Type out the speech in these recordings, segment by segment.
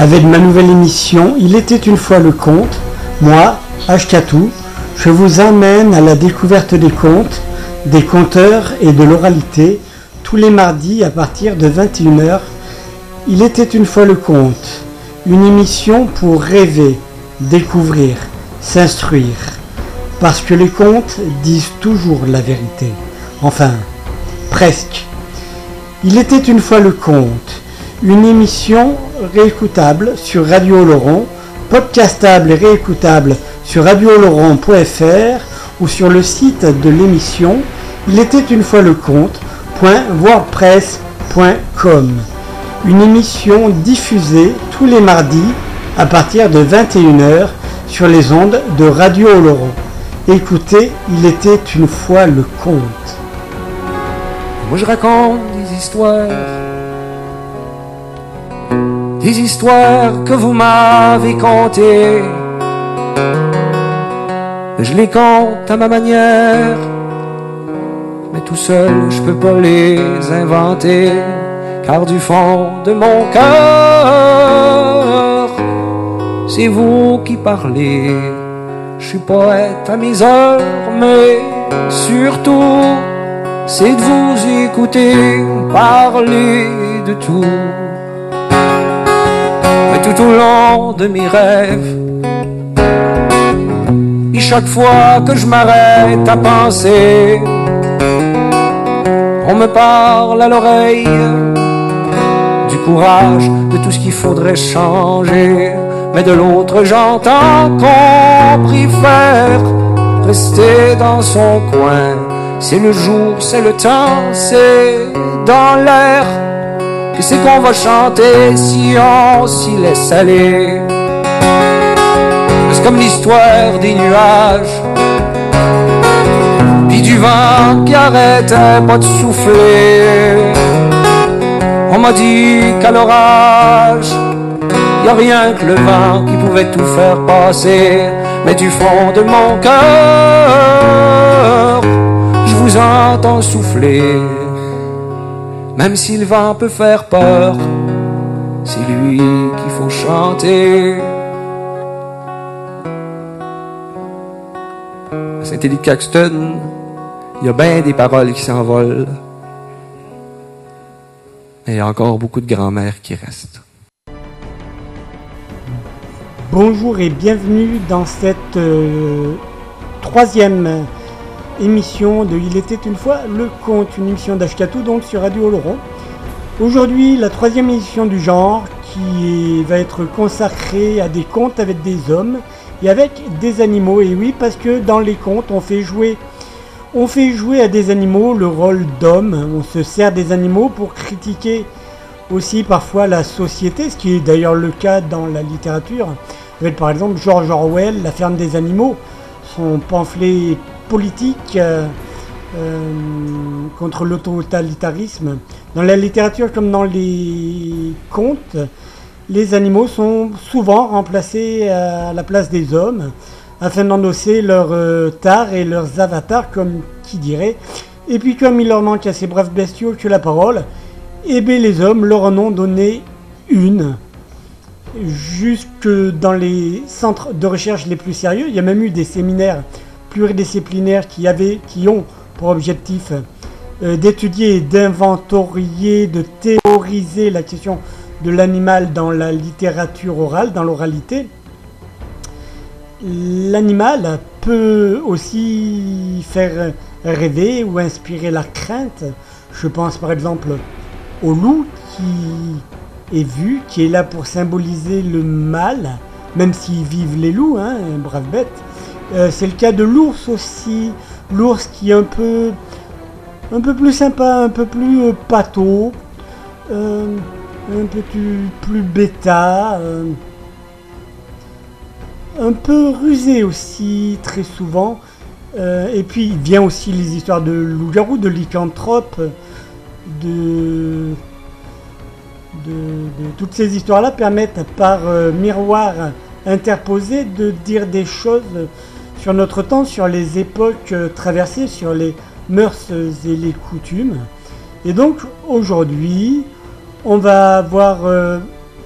avec ma nouvelle émission Il était une fois le conte. Moi, Ashkatou, je vous emmène à la découverte des contes, des conteurs et de l'oralité tous les mardis à partir de 21h. Il était une fois le conte, une émission pour rêver, découvrir, s'instruire. Parce que les contes disent toujours la vérité. Enfin, presque. Il était une fois le conte, une émission réécoutable sur Radio Laurent, podcastable et réécoutable sur radioloron.fr ou sur le site de l'émission Il était une fois le conte.wordpress.com. Une émission diffusée tous les mardis à partir de 21h sur les ondes de Radio Oloron. Écoutez, il était une fois le conte. Moi je raconte des histoires des histoires que vous m'avez contées. Je les compte à ma manière, mais tout seul je peux pas les inventer, car du fond de mon cœur, c'est vous qui parlez. Je suis poète à mes heures, mais surtout, c'est de vous écouter parler de tout tout au long de mes rêves. Et chaque fois que je m'arrête à penser, on me parle à l'oreille du courage, de tout ce qu'il faudrait changer. Mais de l'autre, j'entends qu'on préfère rester dans son coin. C'est le jour, c'est le temps, c'est dans l'air c'est qu'on va chanter si on s'y laisse aller? C'est comme l'histoire des nuages Puis du vent qui arrête pas de souffler On m'a dit qu'à l'orage y a rien que le vent qui pouvait tout faire passer. Mais du fond de mon cœur Je vous entends souffler même si le vent peut faire peur, c'est lui qu'il faut chanter. À Saint-Élie Caxton, il y a bien des paroles qui s'envolent. Mais il y a encore beaucoup de grand-mères qui restent. Bonjour et bienvenue dans cette euh, troisième émission de Il était une fois le conte, une émission d'Ashkatou donc sur Radio Oloron. Aujourd'hui, la troisième émission du genre qui va être consacrée à des contes avec des hommes et avec des animaux. Et oui, parce que dans les contes, on fait jouer, on fait jouer à des animaux le rôle d'homme. On se sert des animaux pour critiquer aussi parfois la société, ce qui est d'ailleurs le cas dans la littérature. Par exemple George Orwell, La ferme des animaux, pamphlet politique euh, euh, contre l'autoritarisme. Dans la littérature comme dans les contes, les animaux sont souvent remplacés à la place des hommes afin d'endosser leurs euh, tares et leurs avatars, comme qui dirait. Et puis comme il leur manque à ces braves bestiaux que la parole, eh bien les hommes leur en ont donné une. Jusque dans les centres de recherche les plus sérieux, il y a même eu des séminaires pluridisciplinaires qui, avaient, ont pour objectif euh, d'étudier d'inventorier, de théoriser la question de l'animal dans la littérature orale, dans l'oralité. L'animal peut aussi faire rêver ou inspirer la crainte. Je pense par exemple au loup qui est vu, qui est là pour symboliser le mal, même s'ils vivent les loups, hein, brave bête. Euh, c'est le cas de l'ours aussi. L'ours qui est un peu, un peu plus sympa, un peu plus euh, pâteau, euh, un peu plus, bêta, un peu rusé aussi très souvent. et puis vient aussi les histoires de loup-garou, de lycanthrope, de, de, toutes ces histoires-là permettent par miroir interposé de dire des choses sur notre temps, sur les époques euh, traversées, sur les mœurs et les coutumes. Et donc aujourd'hui, on va voir euh,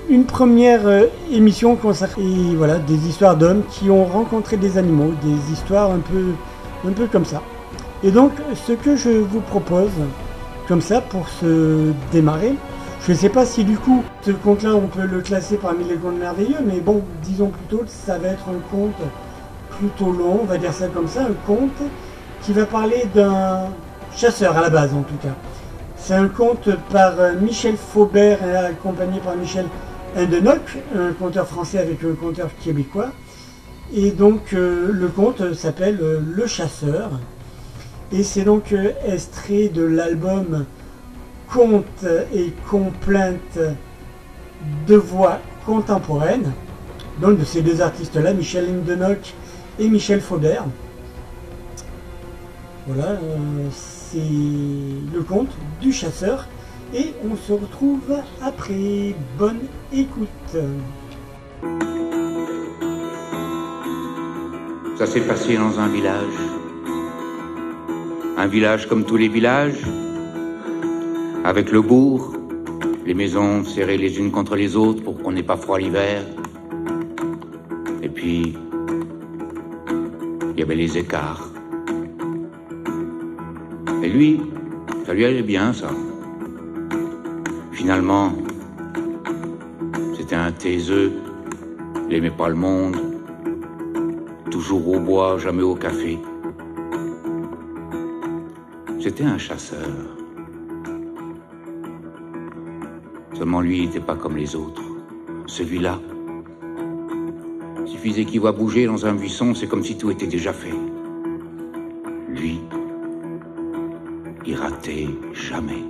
une première euh, émission consacrée des histoires d'hommes qui ont rencontré des animaux, des histoires un peu, un peu comme ça. Et donc, ce que je vous propose, comme ça, pour se démarrer, je ne sais pas si du coup, ce conte-là, on peut le classer parmi les contes merveilleux, mais bon, disons plutôt, ça va être un conte plutôt long, on va dire ça comme ça, un conte qui va parler d'un chasseur à la base en tout cas. C'est un conte par euh, Michel Faubert, accompagné par Michel Indenoc, un conteur français avec un conteur québécois. Et donc euh, le conte s'appelle euh, Le Chasseur. Et c'est donc extrait de l'album Contes et complaintes de voix contemporaine, donc de ces deux artistes-là, Michel Indenoc et Michel Faubert. Voilà, euh, c'est le conte du chasseur et on se retrouve après. Bonne écoute. Ça s'est passé dans un village. Un village comme tous les villages, avec le bourg, les maisons serrées les unes contre les autres pour qu'on n'ait pas froid l'hiver. Et puis, il y avait les écarts. Et lui, ça lui allait bien, ça. Finalement, c'était un taiseux, il aimait pas le monde, toujours au bois, jamais au café. C'était un chasseur. Lui, n'était pas comme les autres. Celui-là, suffisait qu'il voit bouger dans un buisson, c'est comme si tout était déjà fait. Lui, il ratait jamais.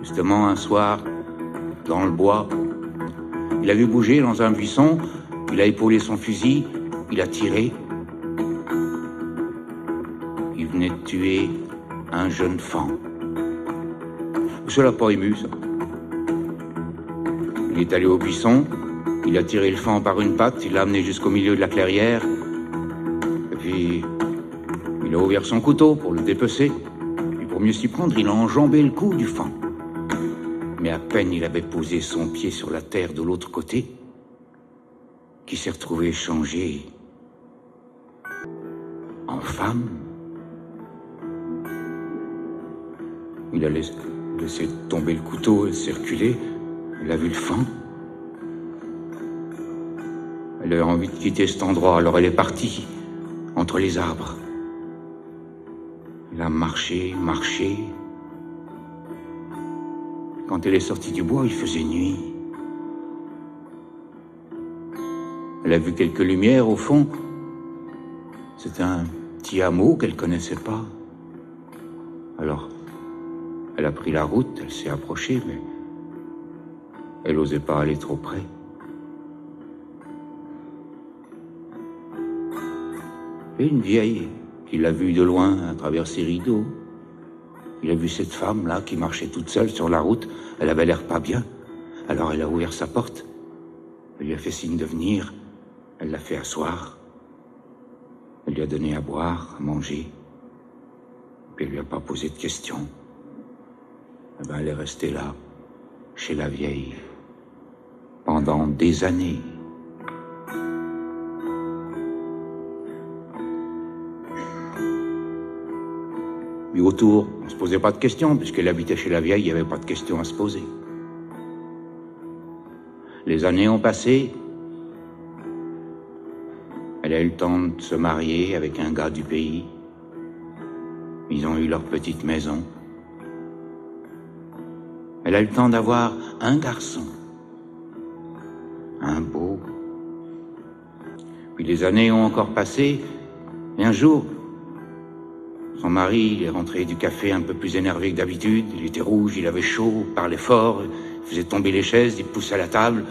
Justement, un soir, dans le bois, il a vu bouger dans un buisson, il a épaulé son fusil, il a tiré, venait de tuer un jeune fan. Ça l'a pas ému, ça. Il est allé au buisson, il a tiré le fan par une patte, il l'a amené jusqu'au milieu de la clairière, et puis il a ouvert son couteau pour le dépecer, et pour mieux s'y prendre, il a enjambé le cou du fan. Mais à peine il avait posé son pied sur la terre de l'autre côté, qu'il s'est retrouvé changé en femme. Il a laissé, tomber le couteau circuler. Elle a vu le fond. Elle avait envie de quitter cet endroit, alors elle est partie entre les arbres. Elle a marché, marché. Quand elle est sortie du bois, il faisait nuit. Elle a vu quelques lumières au fond. C'était un petit hameau qu'elle connaissait pas. Alors, elle a pris la route, elle s'est approchée, mais elle n'osait pas aller trop près. Et une vieille qui l'a vue de loin à travers ses rideaux. Il a vu cette femme-là qui marchait toute seule sur la route. Elle avait l'air pas bien. Alors elle a ouvert sa porte. Elle lui a fait signe de venir. Elle l'a fait asseoir. Elle lui a donné à boire, à manger. Puis elle lui a pas posé de questions. Eh ben, elle est restée là, chez la vieille, pendant des années. Mais autour, on se posait pas de questions, puisqu'elle habitait chez la vieille, il n'y avait pas de questions à se poser. Les années ont passé. Elle a eu le temps de se marier avec un gars du pays. Ils ont eu leur petite maison. Elle a eu le temps d'avoir un garçon, un beau. Puis les années ont encore passé, et un jour, son mari est rentré du café un peu plus énervé que d'habitude. Il était rouge, il avait chaud, parlait fort, il faisait tomber les chaises, il poussait la table.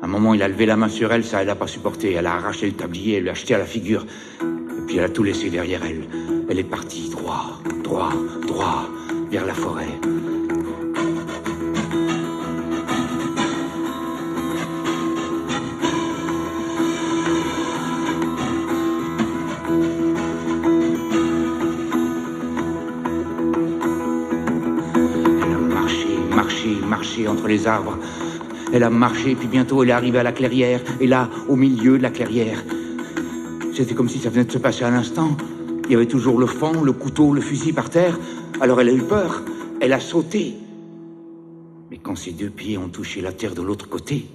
À un moment, il a levé la main sur elle, ça, elle n'a pas supporté. Elle a arraché le tablier, elle lui a jeté à la figure. Et puis elle a tout laissé derrière elle. Elle est partie droit, droit, droit, vers la forêt. Arbres. Elle a marché, puis bientôt elle est arrivée à la clairière, et là, au milieu de la clairière. C'était comme si ça venait de se passer à l'instant. Il y avait toujours le fond, le couteau, le fusil par terre. Alors elle a eu peur. Elle a sauté. Mais quand ses deux pieds ont touché la terre de l'autre côté,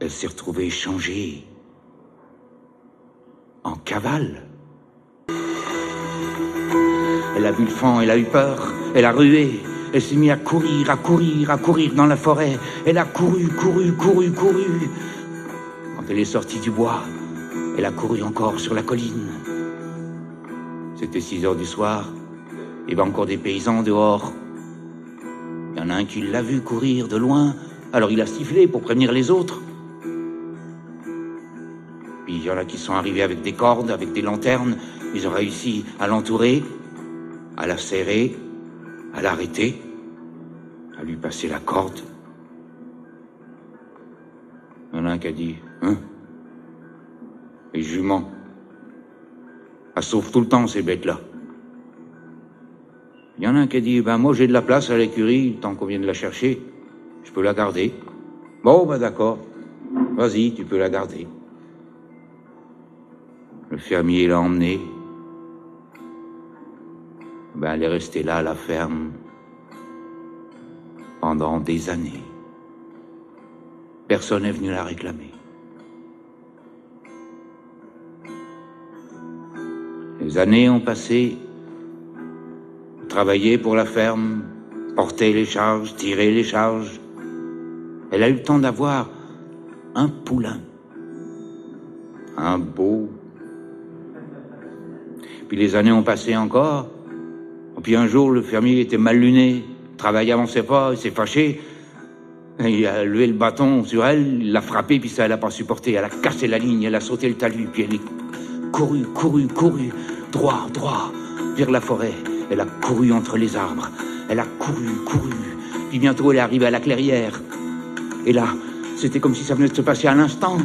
elle s'est retrouvée changée en cavale. Elle a vu le fond, elle a eu peur, elle a rué, elle s'est mise à courir, à courir, à courir dans la forêt. Elle a couru, couru, couru, couru. Quand elle est sortie du bois, elle a couru encore sur la colline. C'était 6 heures du soir. Il y avait encore des paysans dehors. Il y en a un qui l'a vu courir de loin, alors il a sifflé pour prévenir les autres. Puis il y en a qui sont arrivés avec des cordes, avec des lanternes. Ils ont réussi à l'entourer, à la serrer, à l'arrêter, à lui passer la corde. Il y en a un qui a dit Hein? Les juments. Elles sauvent tout le temps, ces bêtes-là. Il y en a un qui a dit Ben, moi, j'ai de la place à l'écurie, tant qu'on vient de la chercher. Je peux la garder. Bon, ben, d'accord. Vas-y, tu peux la garder. Le fermier l'a emmenée. Ben, elle est restée là à la ferme pendant des années. Personne n'est venu la réclamer. Les années ont passé, travaillé pour la ferme, porter les charges, tirer les charges. Elle a eu le temps d'avoir un poulain, un beau. Puis les années ont passé encore. Puis un jour, le fermier était mal luné, travail avançait pas, il s'est fâché. Il a levé le bâton sur elle, il l'a frappé, puis ça, elle a pas supporté. Elle a cassé la ligne, elle a sauté le talus, puis elle est courue, courue, courue, droit, droit, vers la forêt. Elle a couru entre les arbres. Elle a couru, couru. Puis bientôt, elle est arrivée à la clairière. Et là, c'était comme si ça venait de se passer à l'instant.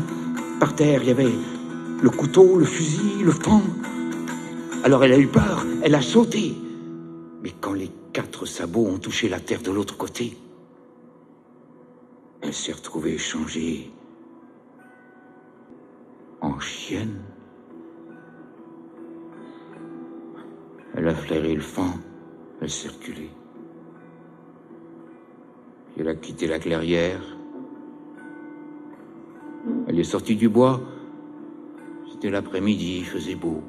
Par terre, il y avait le couteau, le fusil, le fond. Alors elle a eu peur, elle a sauté. Quand les quatre sabots ont touché la terre de l'autre côté, elle s'est retrouvée changée en chienne. Elle a flairé le fond, elle s'est reculée. Elle a quitté la clairière. Elle est sortie du bois. C'était l'après-midi, il faisait beau.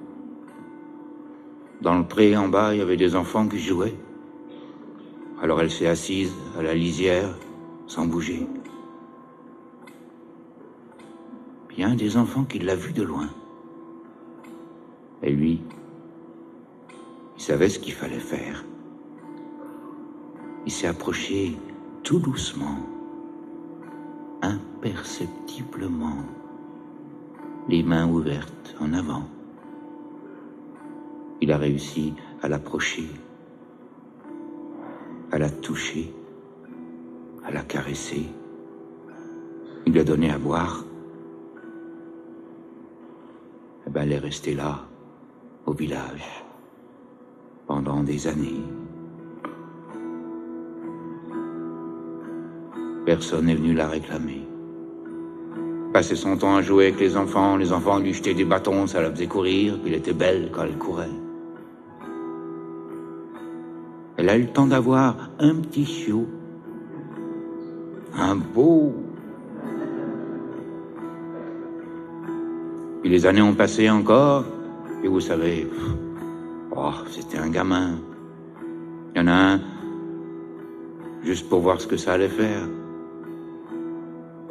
Dans le pré en bas, il y avait des enfants qui jouaient. Alors elle s'est assise à la lisière, sans bouger. Puis des enfants qui l'a vu de loin. Et lui, il savait ce qu'il fallait faire. Il s'est approché tout doucement, imperceptiblement, les mains ouvertes en avant. Il a réussi à l'approcher, à la toucher, à la caresser. Il lui a donné à boire. Eh ben, elle est restée là, au village, pendant des années. Personne n'est venu la réclamer. Passait son temps à jouer avec les enfants, les enfants lui jetaient des bâtons, ça la faisait courir, puis elle était belle quand elle courait. Elle a eu le temps d'avoir un petit chiot, un beau. Puis les années ont passé encore, et vous savez, oh, c'était un gamin. Il y en a un, juste pour voir ce que ça allait faire.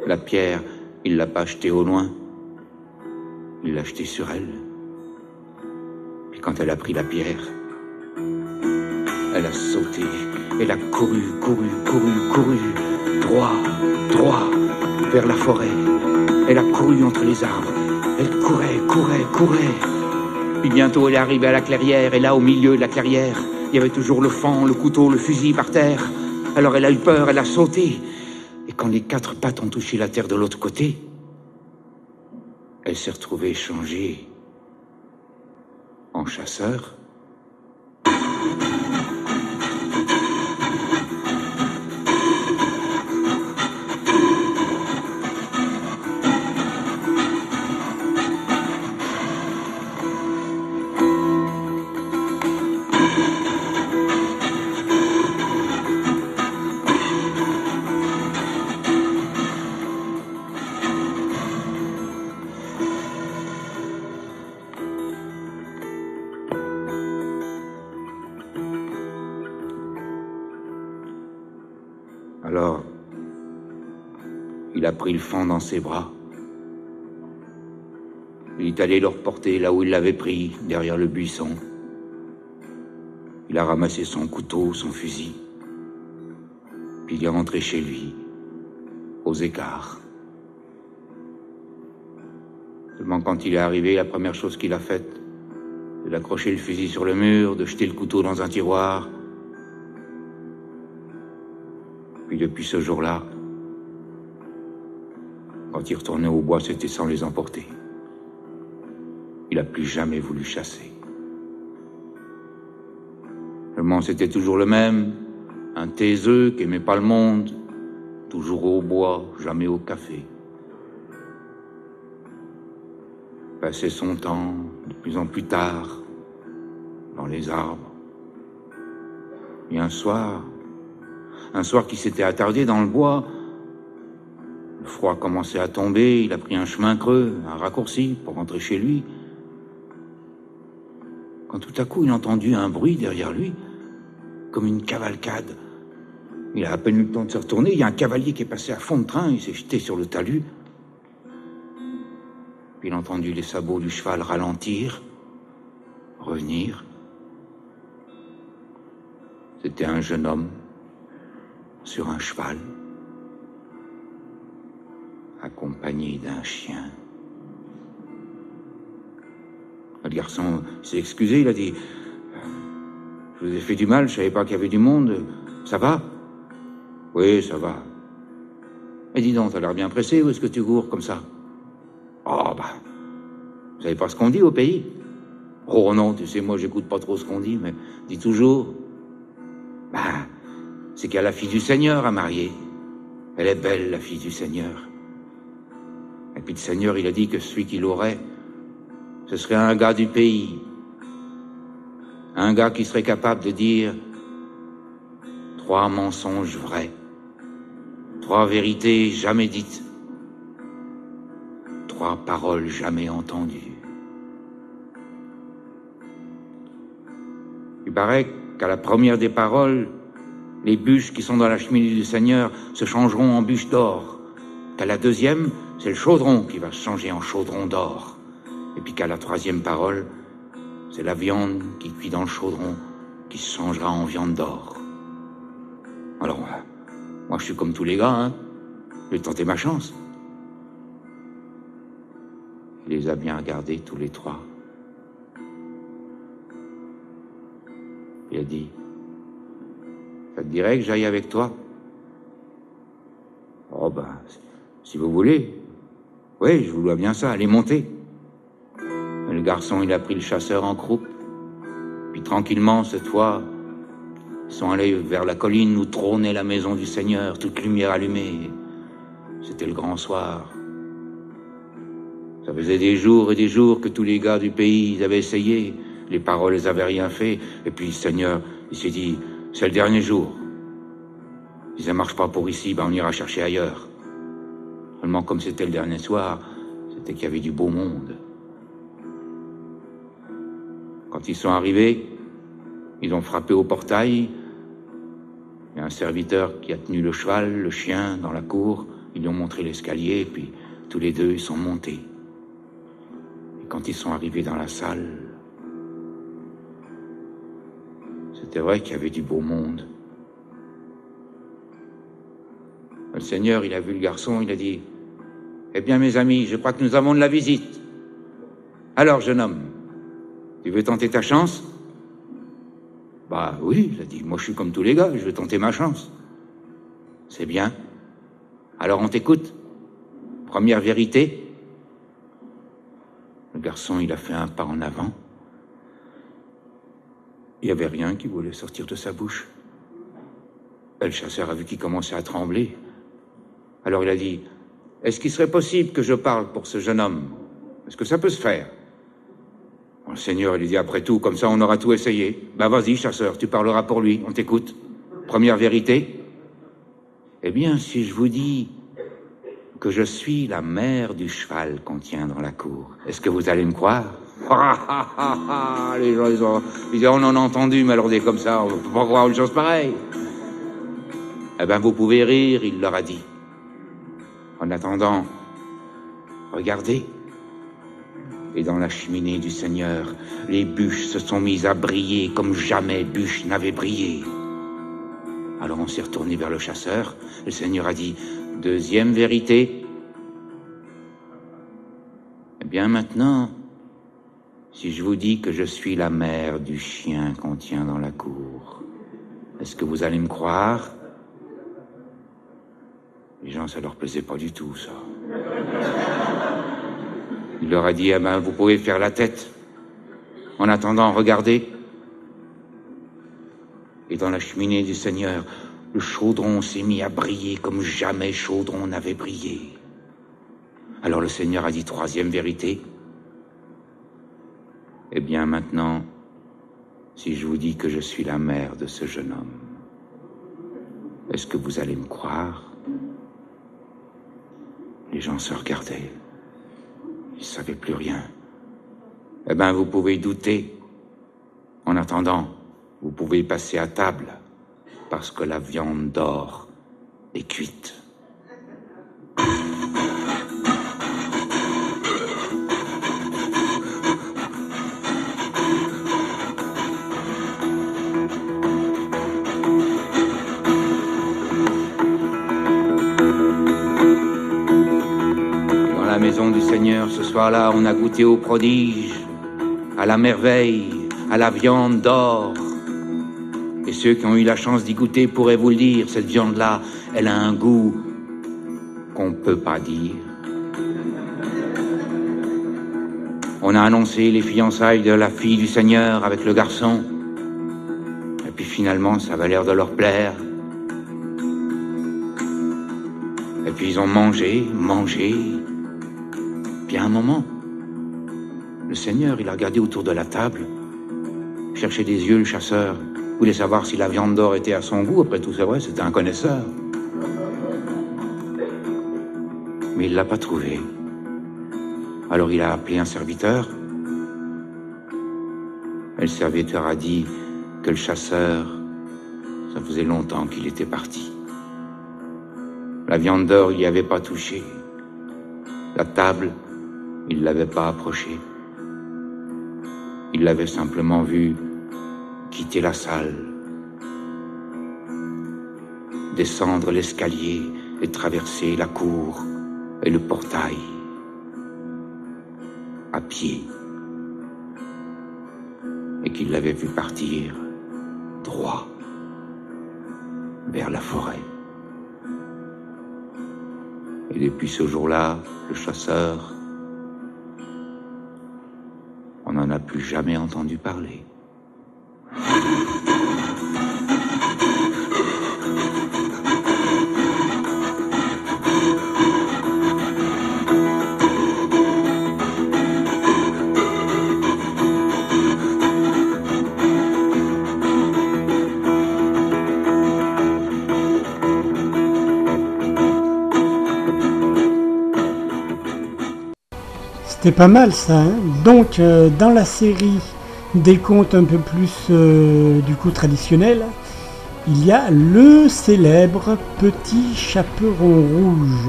La pierre, il l'a pas achetée au loin. Il l'a achetée sur elle. Puis quand elle a pris la pierre, elle a sauté, elle a couru, couru, couru, couru, droit, droit, vers la forêt. Elle a couru entre les arbres. Elle courait, courait, courait. Puis bientôt elle est arrivée à la clairière, et là au milieu de la clairière, il y avait toujours le fond, le couteau, le fusil par terre. Alors elle a eu peur, elle a sauté. Et quand les quatre pattes ont touché la terre de l'autre côté, elle s'est retrouvée changée en chasseur. Pris le fond dans ses bras. Il est allé le reporter là où il l'avait pris, derrière le buisson. Il a ramassé son couteau, son fusil. Puis il est rentré chez lui, aux écarts. Seulement quand il est arrivé, la première chose qu'il a faite, c'est d'accrocher le fusil sur le mur, de jeter le couteau dans un tiroir. Puis depuis ce jour-là, quand il retournait au bois, c'était sans les emporter. Il n'a plus jamais voulu chasser. Le monstre était toujours le même, un taiseux qui aimait pas le monde, toujours au bois, jamais au café. Passait son temps de plus en plus tard dans les arbres. Et un soir, un soir qui s'était attardé dans le bois, le froid commençait à tomber, il a pris un chemin creux, un raccourci pour rentrer chez lui. Quand tout à coup il a entendu un bruit derrière lui, comme une cavalcade. Il a à peine eu le temps de se retourner, il y a un cavalier qui est passé à fond de train, il s'est jeté sur le talus. Puis il a entendu les sabots du cheval ralentir, revenir. C'était un jeune homme sur un cheval, accompagné d'un chien. Le garçon s'est excusé, il a dit je vous ai fait du mal, je savais pas qu'il y avait du monde. Ça va? Oui, ça va. Mais dis donc, t'as l'air bien pressé, ou est-ce que tu cours comme ça? Oh, bah. Vous savez pas ce qu'on dit au pays? Oh non, tu sais, moi j'écoute pas trop ce qu'on dit, mais dis toujours. Bah, c'est qu'il y a la fille du Seigneur à marier. Elle est belle, la fille du Seigneur. Et puis le Seigneur, il a dit que celui qui l'aurait, ce serait un gars du pays, un gars qui serait capable de dire trois mensonges vrais, trois vérités jamais dites, trois paroles jamais entendues. Il paraît qu'à la première des paroles, les bûches qui sont dans la cheminée du Seigneur se changeront en bûches d'or, qu'à la deuxième, c'est le chaudron qui va se changer en chaudron d'or, et puis qu'à la troisième parole, c'est la viande qui cuit dans le chaudron qui se changera en viande d'or. Alors, moi je suis comme tous les gars, hein. Je vais tenter ma chance. Il les a bien regardés tous les trois. Il a dit, ça te dirait que j'aille avec toi? Oh ben, si vous voulez. Oui, je vous dois bien ça, allez monter. Le garçon, il a pris le chasseur en croupe. Puis tranquillement, cette fois, ils sont allés vers la colline où trônait la maison du Seigneur, toute lumière allumée. C'était le grand soir. Ça faisait des jours et des jours que tous les gars du pays avaient essayé. Les paroles n'avaient rien fait. Et puis le Seigneur, il s'est dit, c'est le dernier jour. Si ça marche pas pour ici, ben on ira chercher ailleurs. Seulement comme c'était le dernier soir, c'était qu'il y avait du beau monde. Quand ils sont arrivés, ils ont frappé au portail. Il y a un serviteur qui a tenu le cheval, le chien, dans la cour. Ils lui ont montré l'escalier, puis tous les deux, ils sont montés. Et quand ils sont arrivés dans la salle, c'était vrai qu'il y avait du beau monde. Le Seigneur, il a vu le garçon, il a dit, Eh bien, mes amis, je crois que nous avons de la visite. Alors, jeune homme, tu veux tenter ta chance? Bah oui, il a dit, moi je suis comme tous les gars, je veux tenter ma chance. C'est bien. Alors on t'écoute. Première vérité. Le garçon, il a fait un pas en avant. Il n'y avait rien qui voulait sortir de sa bouche. le chasseur a vu qu'il commençait à trembler. Alors il a dit, est-ce qu'il serait possible que je parle pour ce jeune homme? Est-ce que ça peut se faire? Le Seigneur lui dit après tout, comme ça on aura tout essayé. Ben vas-y, chasseur, tu parleras pour lui, on t'écoute. Première vérité? Eh bien, si je vous dis que je suis la mère du cheval qu'on tient dans la cour, est-ce que vous allez me croire? Les gens, ils, ont, ils disent, on en a entendu, mais alors des comme ça, on peut pas croire une chose pareille. Eh ben, vous pouvez rire, il leur a dit. En attendant, regardez. Et dans la cheminée du Seigneur, les bûches se sont mises à briller comme jamais bûches n'avaient brillé. Alors on s'est retourné vers le chasseur. Le Seigneur a dit, deuxième vérité. Eh bien maintenant, si je vous dis que je suis la mère du chien qu'on tient dans la cour, est-ce que vous allez me croire? Les gens, ça leur plaisait pas du tout, ça. Il leur a dit, ah ben, vous pouvez faire la tête. En attendant, regardez. Et dans la cheminée du Seigneur, le chaudron s'est mis à briller comme jamais chaudron n'avait brillé. Alors le Seigneur a dit troisième vérité. Eh bien maintenant, si je vous dis que je suis la mère de ce jeune homme, est-ce que vous allez me croire? Les gens se regardaient. Ils ne savaient plus rien. Eh bien, vous pouvez douter. En attendant, vous pouvez passer à table, parce que la viande d'or est cuite. Soir-là, on a goûté au prodige, à la merveille, à la viande d'or. Et ceux qui ont eu la chance d'y goûter pourraient vous le dire, cette viande-là, elle a un goût qu'on ne peut pas dire. On a annoncé les fiançailles de la fille du Seigneur avec le garçon. Et puis finalement, ça avait l'air de leur plaire. Et puis ils ont mangé, mangé. Puis à un moment, le Seigneur, il a regardé autour de la table, cherchait des yeux le chasseur, voulait savoir si la viande d'or était à son goût. Après tout, c'est vrai, c'était un connaisseur. Mais il l'a pas trouvé. Alors il a appelé un serviteur. Et le serviteur a dit que le chasseur, ça faisait longtemps qu'il était parti. La viande d'or, il n'y avait pas touché. La table, il l'avait pas approchée. Il l'avait simplement vu quitter la salle, descendre l'escalier et traverser la cour et le portail à pied, et qu'il l'avait vu partir droit vers la forêt. Et depuis ce jour-là, le chasseur, on n'en a plus jamais entendu parler. C'était pas mal ça. hein. Donc, euh, dans la série des contes un peu plus euh, du coup traditionnels, il y a le célèbre petit chaperon rouge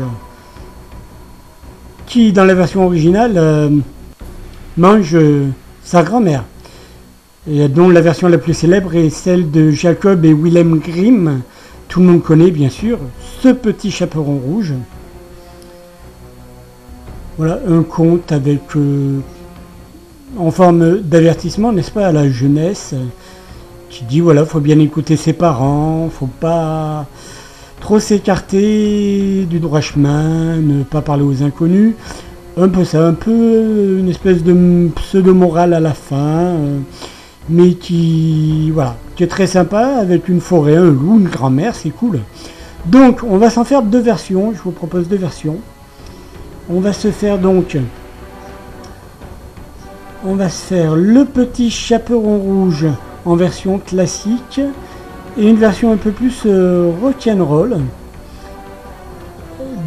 qui, dans la version originale, euh, mange sa grand-mère. Et dont la version la plus célèbre est celle de Jacob et Willem Grimm. Tout le monde connaît bien sûr ce petit chaperon rouge. Voilà un conte avec euh, en forme d'avertissement, n'est-ce pas, à la jeunesse, qui dit voilà, faut bien écouter ses parents, faut pas trop s'écarter du droit chemin, ne pas parler aux inconnus. Un peu ça, un peu une espèce de pseudo-morale à la fin, mais qui, voilà, qui est très sympa avec une forêt, un loup, une grand-mère, c'est cool. Donc, on va s'en faire deux versions, je vous propose deux versions. On va se faire donc. On va se faire le petit chaperon rouge en version classique et une version un peu plus euh, rock'n'roll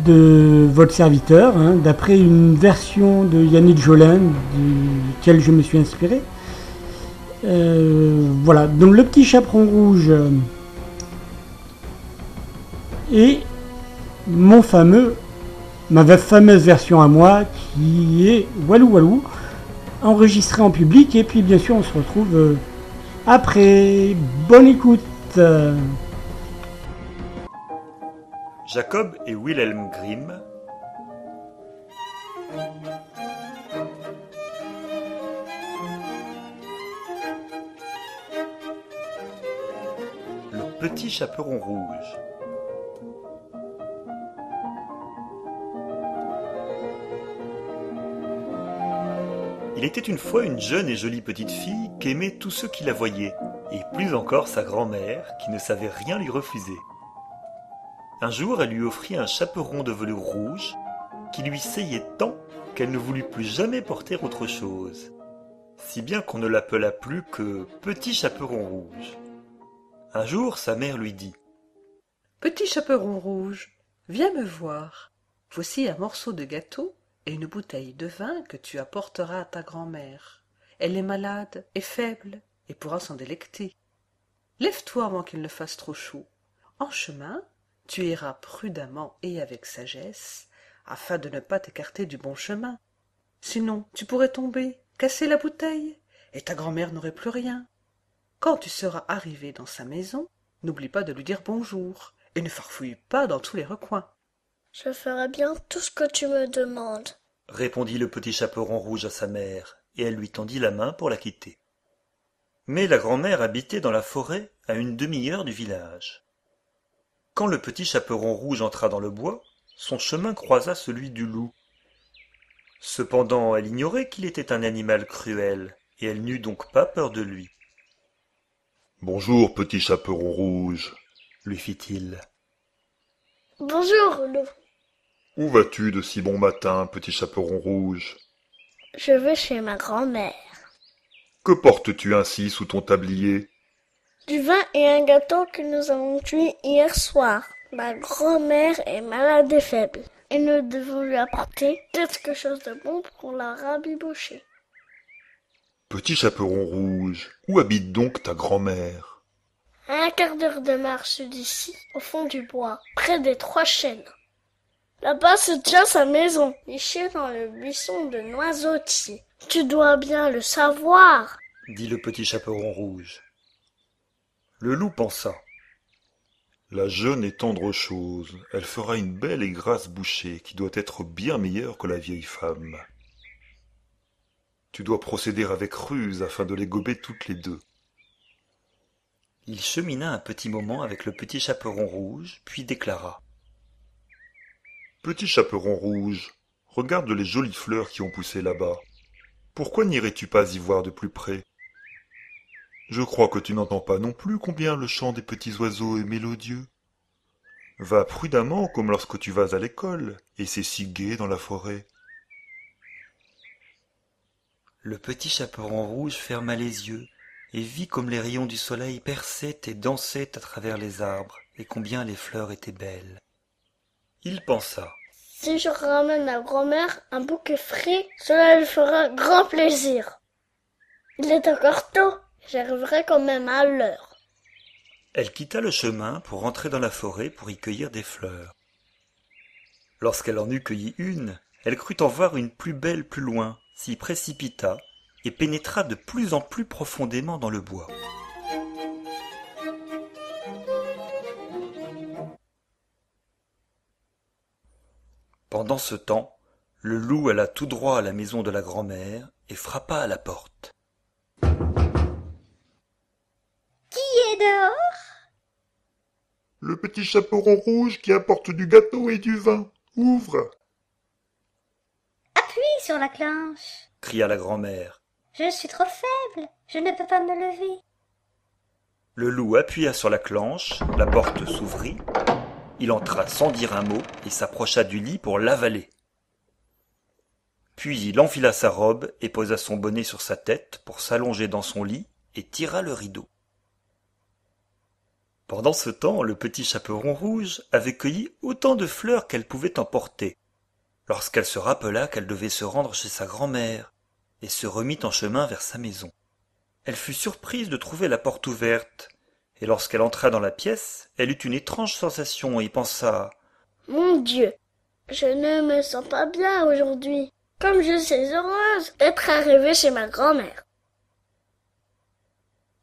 de votre serviteur, hein, d'après une version de Yannick Jolin, duquel je me suis inspiré. Euh, voilà, donc le petit chaperon rouge, et mon fameux, ma fameuse version à moi qui est Walou Walou, enregistrée en public. Et puis bien sûr, on se retrouve euh, après. Bonne écoute. Jacob et Wilhelm Grimm Le petit chaperon rouge Il était une fois une jeune et jolie petite fille qu'aimaient tous ceux qui la voyaient, et plus encore sa grand-mère qui ne savait rien lui refuser. Un jour, elle lui offrit un chaperon de velours rouge qui lui seyait tant qu'elle ne voulut plus jamais porter autre chose, si bien qu'on ne l'appela plus que Petit Chaperon Rouge. Un jour, sa mère lui dit Petit Chaperon Rouge, viens me voir. Voici un morceau de gâteau une bouteille de vin que tu apporteras à ta grand-mère. Elle est malade et faible et pourra s'en délecter. Lève-toi avant qu'il ne fasse trop chaud. En chemin, tu iras prudemment et avec sagesse, afin de ne pas t'écarter du bon chemin. Sinon, tu pourrais tomber, casser la bouteille, et ta grand-mère n'aurait plus rien. Quand tu seras arrivé dans sa maison, n'oublie pas de lui dire bonjour, et ne farfouille pas dans tous les recoins. Je ferai bien tout ce que tu me demandes, répondit le petit chaperon rouge à sa mère, et elle lui tendit la main pour la quitter. Mais la grand-mère habitait dans la forêt à une demi-heure du village. Quand le petit chaperon rouge entra dans le bois, son chemin croisa celui du loup. Cependant, elle ignorait qu'il était un animal cruel, et elle n'eut donc pas peur de lui. Bonjour, petit chaperon rouge, lui fit-il. Bonjour, loup. Où vas-tu de si bon matin, petit chaperon rouge? Je vais chez ma grand-mère. Que portes-tu ainsi sous ton tablier? Du vin et un gâteau que nous avons cuit hier soir. Ma grand-mère est malade et faible, et nous devons lui apporter quelque chose de bon pour la rabibocher. Petit chaperon rouge, où habite donc ta grand-mère? Un quart d'heure de marche d'ici, au fond du bois, près des trois chênes. Là-bas se tient sa maison, nichée dans le buisson de noisetier. Tu dois bien le savoir, dit le petit chaperon rouge. Le loup pensa. La jeune est tendre chose, elle fera une belle et grasse bouchée qui doit être bien meilleure que la vieille femme. Tu dois procéder avec ruse afin de les gober toutes les deux. Il chemina un petit moment avec le petit chaperon rouge, puis déclara. Petit chaperon rouge, regarde les jolies fleurs qui ont poussé là-bas. Pourquoi n'irais-tu pas y voir de plus près? Je crois que tu n'entends pas non plus combien le chant des petits oiseaux est mélodieux. Va prudemment comme lorsque tu vas à l'école, et c'est si gai dans la forêt. Le petit chaperon rouge ferma les yeux et vit comme les rayons du soleil perçaient et dansaient à travers les arbres, et combien les fleurs étaient belles. Il pensa. Si je ramène à grand-mère un bouquet frais, cela lui fera grand plaisir. Il est encore tôt, j'arriverai quand même à l'heure. Elle quitta le chemin pour rentrer dans la forêt pour y cueillir des fleurs. Lorsqu'elle en eut cueilli une, elle crut en voir une plus belle plus loin, s'y précipita et pénétra de plus en plus profondément dans le bois. Pendant ce temps, le loup alla tout droit à la maison de la grand-mère et frappa à la porte. Qui est dehors? Le petit chaperon rouge qui apporte du gâteau et du vin. Ouvre Appuie sur la clenche. cria la grand-mère. Je suis trop faible. Je ne peux pas me lever. Le loup appuya sur la clenche, la porte s'ouvrit, il entra sans dire un mot et s'approcha du lit pour l'avaler. Puis il enfila sa robe et posa son bonnet sur sa tête pour s'allonger dans son lit et tira le rideau. Pendant ce temps, le petit chaperon rouge avait cueilli autant de fleurs qu'elle pouvait emporter, lorsqu'elle se rappela qu'elle devait se rendre chez sa grand-mère, et se remit en chemin vers sa maison. Elle fut surprise de trouver la porte ouverte, et lorsqu'elle entra dans la pièce, elle eut une étrange sensation et pensa Mon Dieu, je ne me sens pas bien aujourd'hui, comme je suis heureuse d'être arrivée chez ma grand-mère.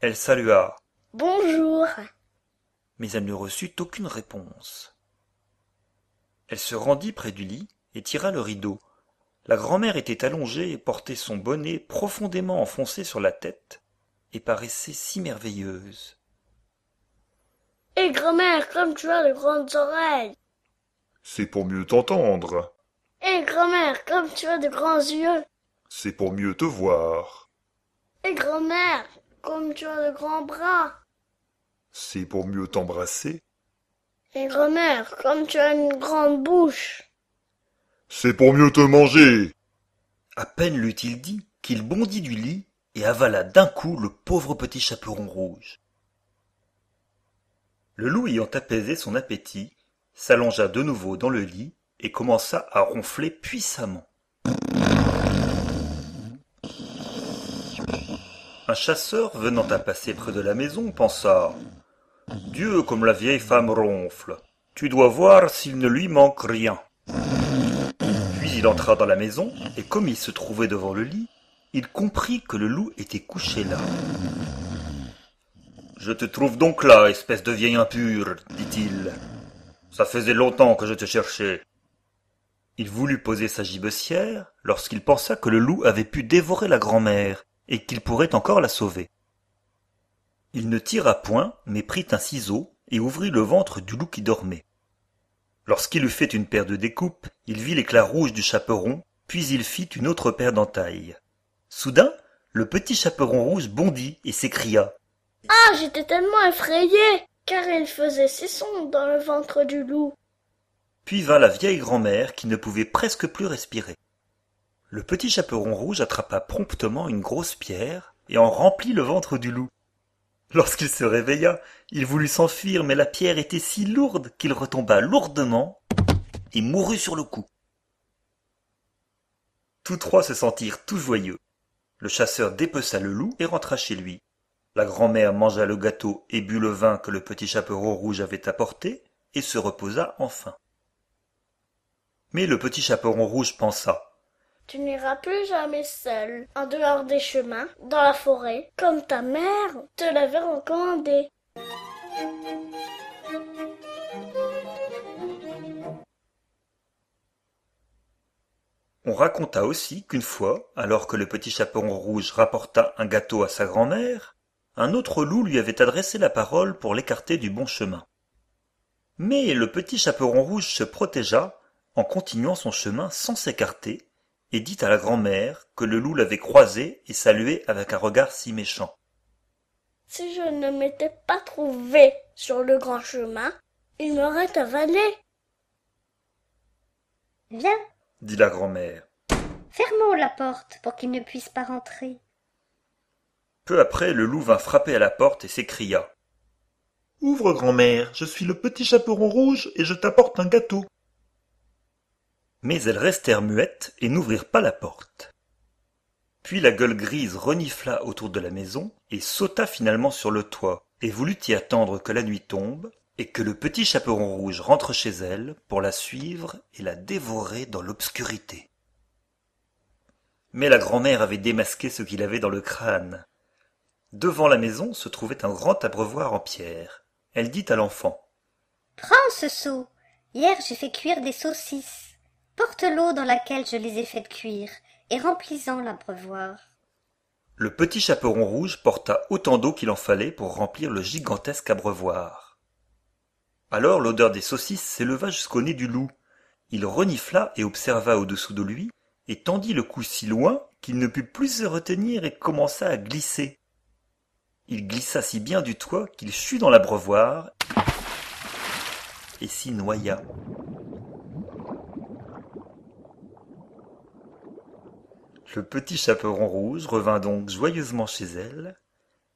Elle salua, Bonjour. mais elle ne reçut aucune réponse. Elle se rendit près du lit et tira le rideau. La grand-mère était allongée et portait son bonnet profondément enfoncé sur la tête et paraissait si merveilleuse. Et grand-mère, comme tu as de grandes oreilles. C'est pour mieux t'entendre. Et grand-mère, comme tu as de grands yeux. C'est pour mieux te voir. Et grand-mère, comme tu as de grands bras. C'est pour mieux t'embrasser. Et grand-mère, comme tu as une grande bouche. C'est pour mieux te manger. À peine l'eut-il dit qu'il bondit du lit et avala d'un coup le pauvre petit chaperon rouge. Le loup ayant apaisé son appétit, s'allongea de nouveau dans le lit et commença à ronfler puissamment. Un chasseur venant à passer près de la maison pensa Dieu comme la vieille femme ronfle. Tu dois voir s'il ne lui manque rien. Il entra dans la maison, et comme il se trouvait devant le lit, il comprit que le loup était couché là. Je te trouve donc là, espèce de vieille impure, dit-il. Ça faisait longtemps que je te cherchais. Il voulut poser sa gibecière lorsqu'il pensa que le loup avait pu dévorer la grand-mère et qu'il pourrait encore la sauver. Il ne tira point, mais prit un ciseau et ouvrit le ventre du loup qui dormait. Lorsqu'il eut fait une paire de découpes, il vit l'éclat rouge du chaperon, puis il fit une autre paire d'entailles. Soudain, le petit chaperon rouge bondit et s'écria Ah, j'étais tellement effrayée, car il faisait si sombre dans le ventre du loup. Puis vint la vieille grand-mère qui ne pouvait presque plus respirer. Le petit chaperon rouge attrapa promptement une grosse pierre et en remplit le ventre du loup. Lorsqu'il se réveilla, il voulut s'enfuir, mais la pierre était si lourde qu'il retomba lourdement et mourut sur le coup. Tous trois se sentirent tout joyeux. Le chasseur dépeça le loup et rentra chez lui. La grand-mère mangea le gâteau et but le vin que le petit chaperon rouge avait apporté et se reposa enfin. Mais le petit chaperon rouge pensa Tu n'iras plus jamais seul, en dehors des chemins, dans la forêt, comme ta mère te l'avait recommandé. On raconta aussi qu'une fois, alors que le petit chaperon rouge rapporta un gâteau à sa grand-mère, un autre loup lui avait adressé la parole pour l'écarter du bon chemin. Mais le petit chaperon rouge se protégea en continuant son chemin sans s'écarter, et dit à la grand-mère que le loup l'avait croisé et salué avec un regard si méchant. Si je ne m'étais pas trouvé sur le grand chemin, il m'aurait avalé. Viens, dit la grand-mère. fermons la porte pour qu'il ne puisse pas rentrer. Peu après, le loup vint frapper à la porte et s'écria. Ouvre, grand-mère, je suis le petit chaperon rouge et je t'apporte un gâteau. Mais elles restèrent muettes et n'ouvrirent pas la porte. Puis la gueule grise renifla autour de la maison et sauta finalement sur le toit et voulut y attendre que la nuit tombe et que le petit chaperon rouge rentre chez elle pour la suivre et la dévorer dans l'obscurité. Mais la grand-mère avait démasqué ce qu'il avait dans le crâne. Devant la maison se trouvait un grand abreuvoir en pierre. Elle dit à l'enfant. Prends ce seau. Hier j'ai fait cuire des saucisses. Porte l'eau dans laquelle je les ai faites cuire, et remplis-en l'abreuvoir. Le petit chaperon rouge porta autant d'eau qu'il en fallait pour remplir le gigantesque abreuvoir. Alors l'odeur des saucisses s'éleva jusqu'au nez du loup. Il renifla et observa au-dessous de lui, et tendit le cou si loin qu'il ne put plus se retenir et commença à glisser. Il glissa si bien du toit qu'il chut dans l'abreuvoir et s'y noya. Le petit chaperon rouge revint donc joyeusement chez elle,